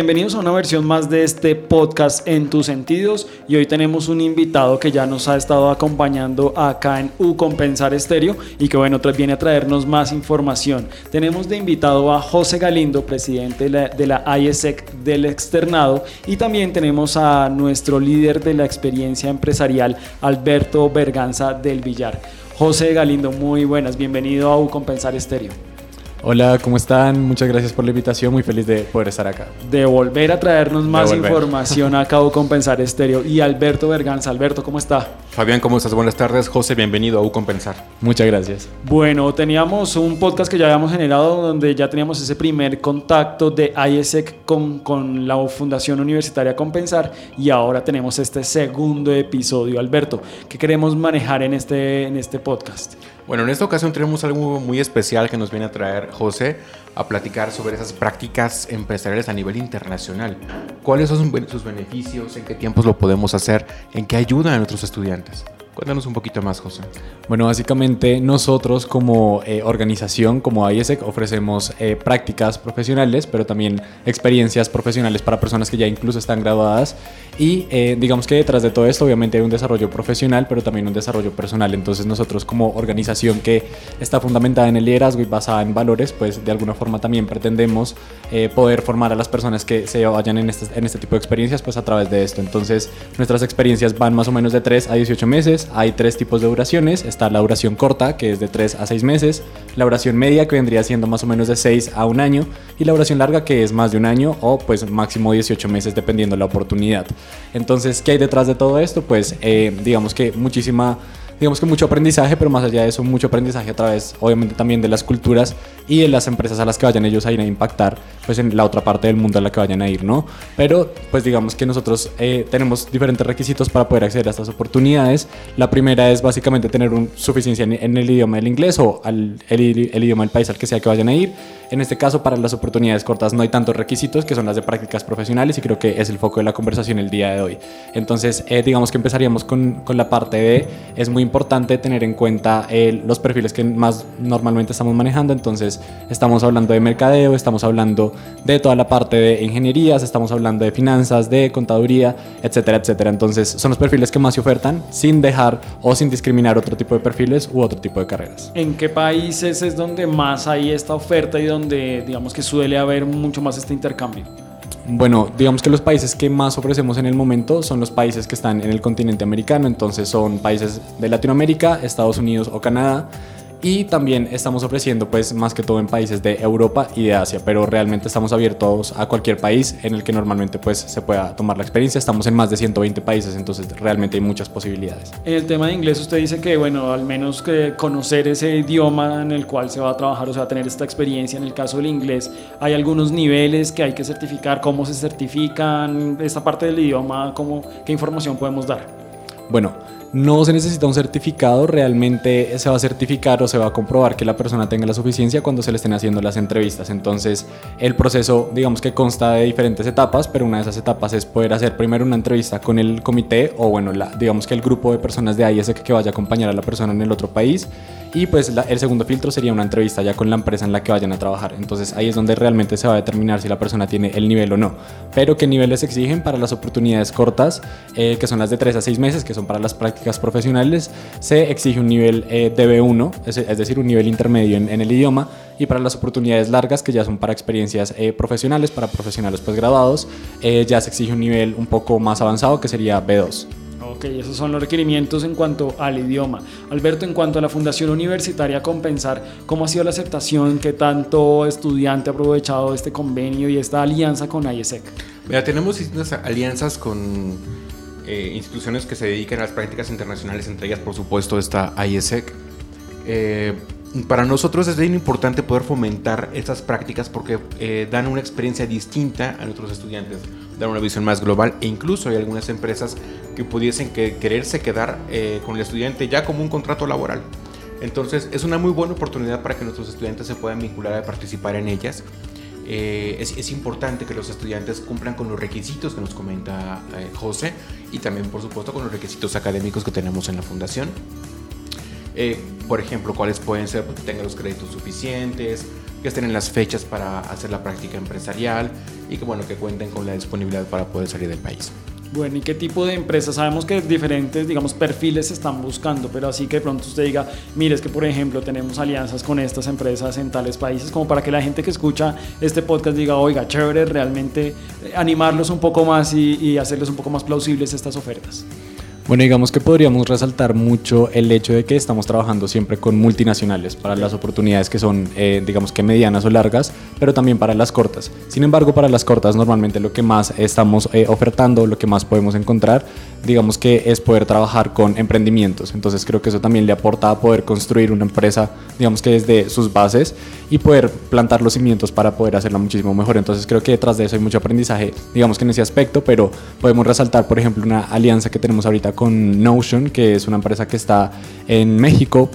Bienvenidos a una versión más de este podcast en tus sentidos y hoy tenemos un invitado que ya nos ha estado acompañando acá en U Compensar Estéreo y que bueno, viene a traernos más información. Tenemos de invitado a José Galindo, presidente de la, ISEC del externado y también tenemos a nuestro líder de la experiencia empresarial, Alberto Berganza del Villar. José Galindo, muy buenas, bienvenido a U Compensar Estéreo. Hola, ¿cómo están? Muchas gracias por la invitación, muy feliz de poder estar acá. De volver a traernos más información a Cabo Compensar Estéreo. Y Alberto Berganza, Alberto, ¿cómo está? Fabián, ¿cómo estás? Buenas tardes. José, bienvenido a U Compensar. Muchas gracias. Bueno, teníamos un podcast que ya habíamos generado donde ya teníamos ese primer contacto de ISEC con, con la Fundación Universitaria Compensar y ahora tenemos este segundo episodio. Alberto, ¿qué queremos manejar en este, en este podcast? Bueno, en esta ocasión tenemos algo muy especial que nos viene a traer José a platicar sobre esas prácticas empresariales a nivel internacional. ¿Cuáles son sus beneficios? ¿En qué tiempos lo podemos hacer? ¿En qué ayudan a nuestros estudiantes? Cuéntanos un poquito más, José. Bueno, básicamente nosotros como eh, organización, como IESEC, ofrecemos eh, prácticas profesionales, pero también experiencias profesionales para personas que ya incluso están graduadas. Y eh, digamos que detrás de todo esto, obviamente hay un desarrollo profesional, pero también un desarrollo personal. Entonces nosotros como organización que está fundamentada en el liderazgo y basada en valores, pues de alguna forma también pretendemos poder formar a las personas que se vayan en este, en este tipo de experiencias, pues a través de esto. Entonces nuestras experiencias van más o menos de 3 a 18 meses hay tres tipos de duraciones. Está la duración corta, que es de 3 a 6 meses, la duración media, que vendría siendo más o menos de 6 a un año, y la duración larga, que es más de un año o pues máximo 18 meses, dependiendo la oportunidad. Entonces, ¿qué hay detrás de todo esto? Pues eh, digamos que muchísima digamos que mucho aprendizaje, pero más allá de eso, mucho aprendizaje a través, obviamente, también de las culturas y de las empresas a las que vayan ellos a ir a impactar, pues en la otra parte del mundo a la que vayan a ir, ¿no? Pero, pues digamos que nosotros eh, tenemos diferentes requisitos para poder acceder a estas oportunidades. La primera es básicamente tener un, suficiencia en, el idioma del inglés o al, el, el idioma del país al que sea que vayan a ir. En este caso, para las oportunidades cortas no hay tantos requisitos, que son las de prácticas profesionales, y creo que es el foco de la conversación el día de hoy. Entonces, eh, digamos que empezaríamos con, con, la parte de, es muy importante tener en cuenta eh, los perfiles que más normalmente estamos manejando, entonces estamos hablando de mercadeo, estamos hablando de toda la parte de ingenierías, estamos hablando de finanzas, de contaduría, etcétera, etcétera. Entonces, son los perfiles que más se ofertan, sin dejar o sin discriminar otro tipo de perfiles u otro tipo de carreras. ¿En qué países es donde más hay esta oferta y donde digamos que suele haber mucho más este intercambio? Bueno, digamos que los países que más ofrecemos en el momento son los países que están en el continente americano, entonces son países de Latinoamérica, Estados Unidos o Canadá y también estamos ofreciendo pues más que todo en países de Europa y de Asia, pero realmente estamos abiertos a cualquier país en el que normalmente pues se pueda tomar la experiencia. Estamos en más de 120 países, entonces realmente hay muchas posibilidades. En el tema de inglés usted dice que bueno, al menos que conocer ese idioma en el cual se va a trabajar o se va a tener esta experiencia. En el caso del inglés hay algunos niveles que hay que certificar, cómo se certifican, esta parte del idioma, cómo, qué información podemos dar. Bueno, no se necesita un certificado, realmente se va a certificar o se va a comprobar que la persona tenga la suficiencia cuando se le estén haciendo las entrevistas. Entonces, el proceso, digamos que consta de diferentes etapas, pero una de esas etapas es poder hacer primero una entrevista con el comité o, bueno, digamos que el grupo de personas de ahí que vaya a acompañar a la persona en el otro país. Y pues el segundo filtro sería una entrevista ya con la empresa en la que vayan a trabajar. Entonces ahí es donde realmente se va a determinar si la persona tiene el nivel o no. Pero qué niveles exigen para las oportunidades cortas, eh, que son las de 3 a 6 meses, que son para las prácticas profesionales, se exige un nivel eh, DB1, es, decir, un nivel intermedio en, el idioma. Y para las oportunidades largas, que ya son para experiencias eh, profesionales, para profesionales posgraduados, eh, ya se exige un nivel un poco más avanzado, que sería B2. Ok, esos son los requerimientos en cuanto al idioma. Alberto, en cuanto a la Fundación Universitaria Compensar, ¿cómo ha sido la aceptación? ¿Qué tanto estudiante ha aprovechado este convenio y esta alianza con IESEC? Mira, tenemos distintas alianzas con eh, instituciones que se dedican a las prácticas internacionales, entre ellas, por supuesto, está IESEC. Eh, para nosotros es bien importante poder fomentar estas prácticas porque eh, dan una experiencia distinta a nuestros estudiantes, dan una visión más global e incluso hay algunas empresas que pudiesen que, quererse quedar eh, con el estudiante ya como un contrato laboral. Entonces es una muy buena oportunidad para que nuestros estudiantes se puedan vincular a participar en ellas. Eh, es, importante que los estudiantes cumplan con los requisitos que nos comenta eh, José y también por supuesto con los requisitos académicos que tenemos en la fundación. Eh, por ejemplo, cuáles pueden ser que tengan los créditos suficientes, que estén en las fechas para hacer la práctica empresarial y que bueno que cuenten con la disponibilidad para poder salir del país. Bueno, ¿y qué tipo de empresas? Sabemos que diferentes, digamos, perfiles se están buscando, pero así que de pronto usted diga, mire, es que por ejemplo tenemos alianzas con estas empresas en tales países, como para que la gente que escucha este podcast diga, oiga, chévere, realmente eh, animarlos un poco más y, y hacerles un poco más plausibles estas ofertas. Bueno, digamos que podríamos resaltar mucho el hecho de que estamos trabajando siempre con multinacionales para las oportunidades que son, eh, digamos que medianas o largas, pero también para las cortas. Sin embargo, para las cortas normalmente lo que más estamos eh, ofertando, lo que más podemos encontrar, digamos que es poder trabajar con emprendimientos. Entonces creo que eso también le aporta a poder construir una empresa, digamos que desde sus bases y poder plantar los cimientos para poder hacerla muchísimo mejor. Entonces creo que detrás de eso hay mucho aprendizaje, digamos que en ese aspecto, pero podemos resaltar, por ejemplo, una alianza que tenemos ahorita con Notion, que es una empresa que está en México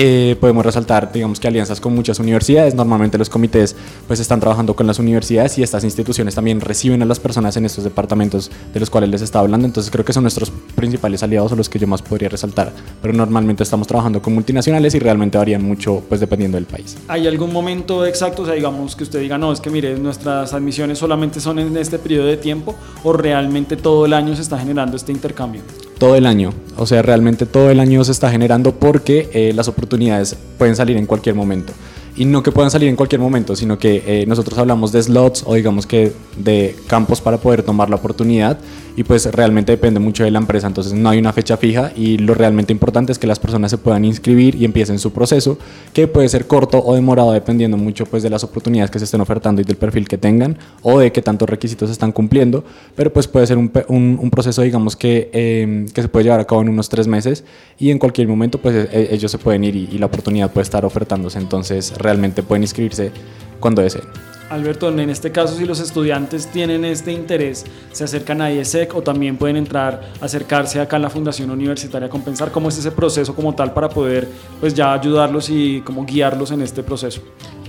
eh, podemos resaltar, digamos que alianzas con muchas universidades. Normalmente los comités pues están trabajando con las universidades y estas instituciones también reciben a las personas en estos departamentos de los cuales les estaba hablando. Entonces creo que son nuestros principales aliados o los que yo más podría resaltar. Pero normalmente estamos trabajando con multinacionales y realmente varían mucho pues dependiendo del país. ¿Hay algún momento exacto, o sea, digamos que usted diga, no, es que mire, nuestras admisiones solamente son en este periodo de tiempo o realmente todo el año se está generando este intercambio? Todo el año. O sea, realmente todo el año se está generando porque eh, las oportunidades pueden salir en cualquier momento. Y no que puedan salir en cualquier momento, sino que eh, nosotros hablamos de slots o digamos que de campos para poder tomar la oportunidad y pues realmente depende mucho de la empresa, entonces no hay una fecha fija y lo realmente importante es que las personas se puedan inscribir y empiecen su proceso, que puede ser corto o demorado dependiendo mucho pues de las oportunidades que se estén ofertando y del perfil que tengan o de qué tantos requisitos están cumpliendo, pero pues puede ser un, un, proceso digamos que, eh, que se puede llevar a cabo en unos tres meses y en cualquier momento pues e, ellos se pueden ir y, y la oportunidad puede estar ofertándose, entonces realmente pueden inscribirse cuando deseen. Alberto, en este caso, si los estudiantes tienen este interés, se acercan a IESEC o también pueden entrar, acercarse acá a la Fundación Universitaria Compensar, ¿cómo es ese proceso como tal para poder pues ya ayudarlos y como guiarlos en este proceso?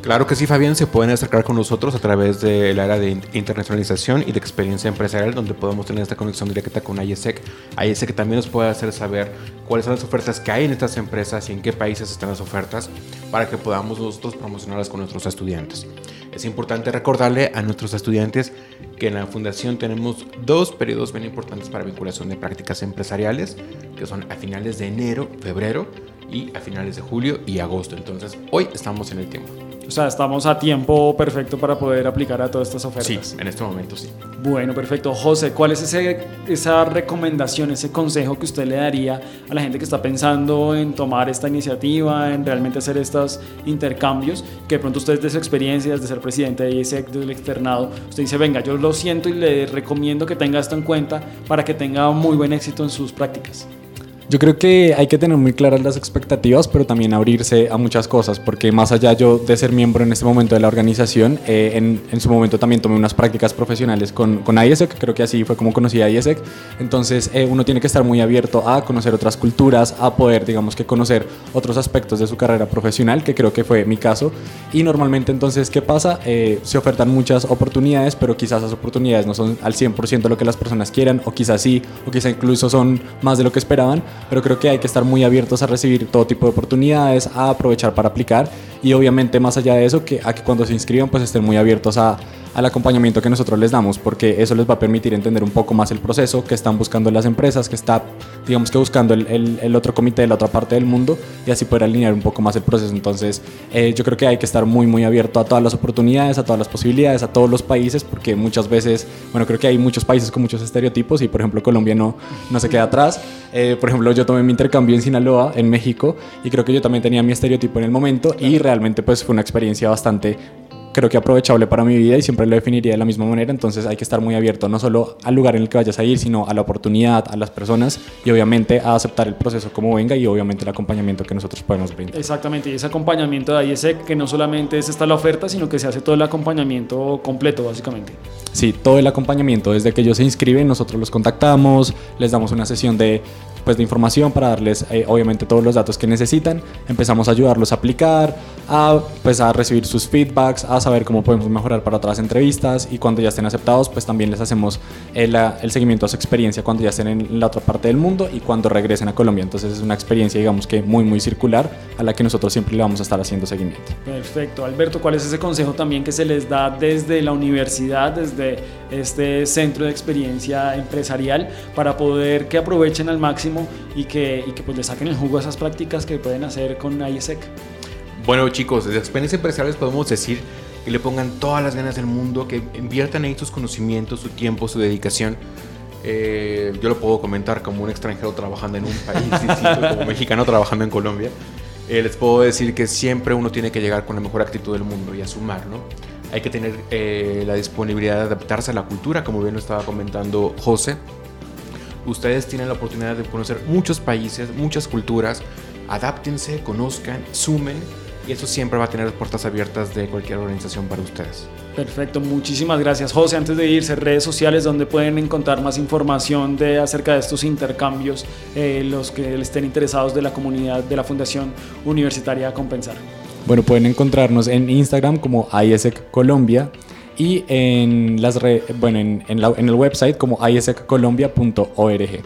Claro que sí, Fabián, se pueden acercar con nosotros a través del área de internacionalización y de experiencia empresarial, donde podemos tener esta conexión directa con IESEC. IESEC también nos puede hacer saber cuáles son las ofertas que hay en estas empresas y en qué países están las ofertas, para que podamos nosotros promocionarlas con nuestros estudiantes. Es importante recordarle a nuestros estudiantes que en la fundación tenemos dos periodos bien importantes para vinculación de prácticas empresariales, que son a finales de enero, febrero y a finales de julio y agosto. Entonces, hoy estamos en el tiempo. O sea, estamos a tiempo perfecto para poder aplicar a todas estas ofertas. Sí, en este momento sí. Bueno, perfecto. José, ¿cuál es ese, esa recomendación, ese consejo que usted le daría a la gente que está pensando en tomar esta iniciativa, en realmente hacer estos intercambios? Que de pronto usted, de su experiencia, de ser presidente de ISEC, del externado, usted dice, venga, yo lo siento y le recomiendo que tenga esto en cuenta para que tenga muy buen éxito en sus prácticas. Yo creo que hay que tener muy claras las expectativas, pero también abrirse a muchas cosas, porque más allá yo de ser miembro en este momento de la organización, eh, en, en, su momento también tomé unas prácticas profesionales con, con IESEC, creo que así fue como conocí a IESEC, entonces eh, uno tiene que estar muy abierto a conocer otras culturas, a poder, digamos que conocer otros aspectos de su carrera profesional, que creo que fue mi caso, y normalmente entonces, ¿qué pasa? Eh, se ofertan muchas oportunidades, pero quizás esas oportunidades no son al 100% lo que las personas quieran, o quizás sí, o quizás incluso son más de lo que esperaban, pero creo que hay que estar muy abiertos a recibir todo tipo de oportunidades, a aprovechar para aplicar y obviamente más allá de eso, que, a que cuando se inscriban pues estén muy abiertos a, al acompañamiento que nosotros les damos, porque eso les va a permitir entender un poco más el proceso que están buscando las empresas, que está, digamos que buscando el, el, el otro comité de la otra parte del mundo y así poder alinear un poco más el proceso. Entonces, eh, yo creo que hay que estar muy, muy abierto a todas las oportunidades, a todas las posibilidades, a todos los países, porque muchas veces, bueno, creo que hay muchos países con muchos estereotipos y, por ejemplo, Colombia no, no se queda atrás. Eh, por ejemplo, yo tomé mi intercambio en Sinaloa, en México, y creo que yo también tenía mi estereotipo en el momento y realmente pues fue una experiencia bastante creo que aprovechable para mi vida y siempre lo definiría de la misma manera, entonces hay que estar muy abierto no solo al lugar en el que vayas a ir, sino a la oportunidad, a las personas y obviamente a aceptar el proceso como venga y obviamente el acompañamiento que nosotros podemos brindar. Exactamente, y ese acompañamiento de IESEC que no solamente es esta la oferta, sino que se hace todo el acompañamiento completo básicamente. Sí, todo el acompañamiento, desde que ellos se inscriben, nosotros los contactamos, les damos una sesión de pues, de información para darles eh, obviamente todos los datos que necesitan. Empezamos a ayudarlos a aplicar, a, pues, a recibir sus feedbacks, a saber cómo podemos mejorar para otras entrevistas y cuando ya estén aceptados, pues también les hacemos el, el seguimiento a su experiencia cuando ya estén en la otra parte del mundo y cuando regresen a Colombia. Entonces es una experiencia, digamos que muy, muy circular a la que nosotros siempre le vamos a estar haciendo seguimiento. Perfecto. Alberto, ¿cuál es ese consejo también que se les da desde la universidad, desde este centro de experiencia empresarial, para poder que aprovechen al máximo y que, y que pues le saquen el jugo a esas prácticas que pueden hacer con IESEC? Bueno chicos, desde experiencia empresarial les podemos decir que le pongan todas las ganas del mundo, que inviertan ahí sus conocimientos, su tiempo, su dedicación. Eh, yo lo puedo comentar como un extranjero trabajando en un país distinto, como mexicano trabajando en Colombia. Eh, les puedo decir que siempre uno tiene que llegar con la mejor actitud del mundo y a sumar, ¿no? Hay que tener eh, la disponibilidad de adaptarse a la cultura, como bien lo estaba comentando José. Ustedes tienen la oportunidad de conocer muchos países, muchas culturas. Adáptense, conozcan, sumen y eso siempre va a tener las puertas abiertas de cualquier organización para ustedes. Perfecto, muchísimas gracias José. Antes de irse, redes sociales donde pueden encontrar más información de acerca de estos intercambios, eh, los que estén interesados de la comunidad de la Fundación Universitaria Compensar. Bueno, pueden encontrarnos en Instagram como ISEC Colombia y en, las bueno, en, en, en el website como iseccolombia.org.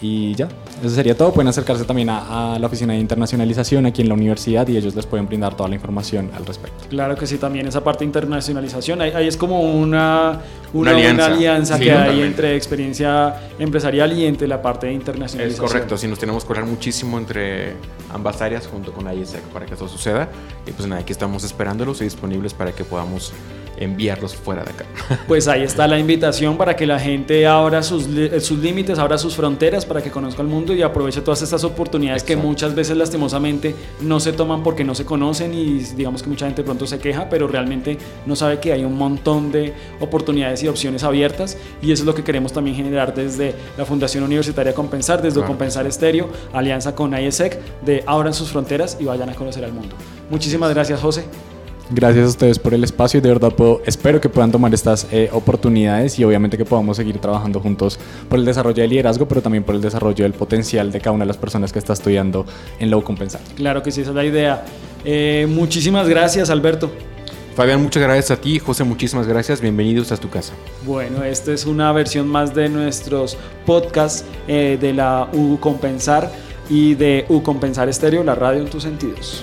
Y ya, eso sería todo. Pueden acercarse también a, a, la oficina de internacionalización aquí en la universidad y ellos les pueden brindar toda la información al respecto. Claro que sí, también esa parte de internacionalización, ahí, ahí es como una, una, una alianza, una alianza sí, que hay entre experiencia empresarial y entre la parte de internacionalización. Es correcto, sí, nos tenemos que hablar muchísimo entre ambas áreas junto con ISEC para que eso suceda. Y pues nada, aquí estamos esperándolos y disponibles para que podamos enviarlos fuera de acá. Pues ahí está la invitación para que la gente abra sus, sus límites, abra sus fronteras, para que conozca el mundo y aproveche todas estas oportunidades Exacto. que muchas veces lastimosamente no se toman porque no se conocen y digamos que mucha gente pronto se queja, pero realmente no sabe que hay un montón de oportunidades y opciones abiertas y eso es lo que queremos también generar desde la Fundación Universitaria Compensar, desde claro. Compensar Estéreo, alianza con IESEC, de abran sus fronteras y vayan a conocer al mundo. Muchísimas gracias José. Gracias a ustedes por el espacio y de verdad puedo, espero que puedan tomar estas eh, oportunidades y obviamente que podamos seguir trabajando juntos por el desarrollo del liderazgo, pero también por el desarrollo del potencial de cada una de las personas que está estudiando en Low Compensar. Claro que sí, esa es la idea. Eh, muchísimas gracias, Alberto. Fabián, muchas gracias a ti. José, muchísimas gracias. Bienvenidos a tu casa. Bueno, esta es una versión más de nuestros podcasts eh, de la U Compensar y de U Compensar Estéreo, la radio en tus sentidos.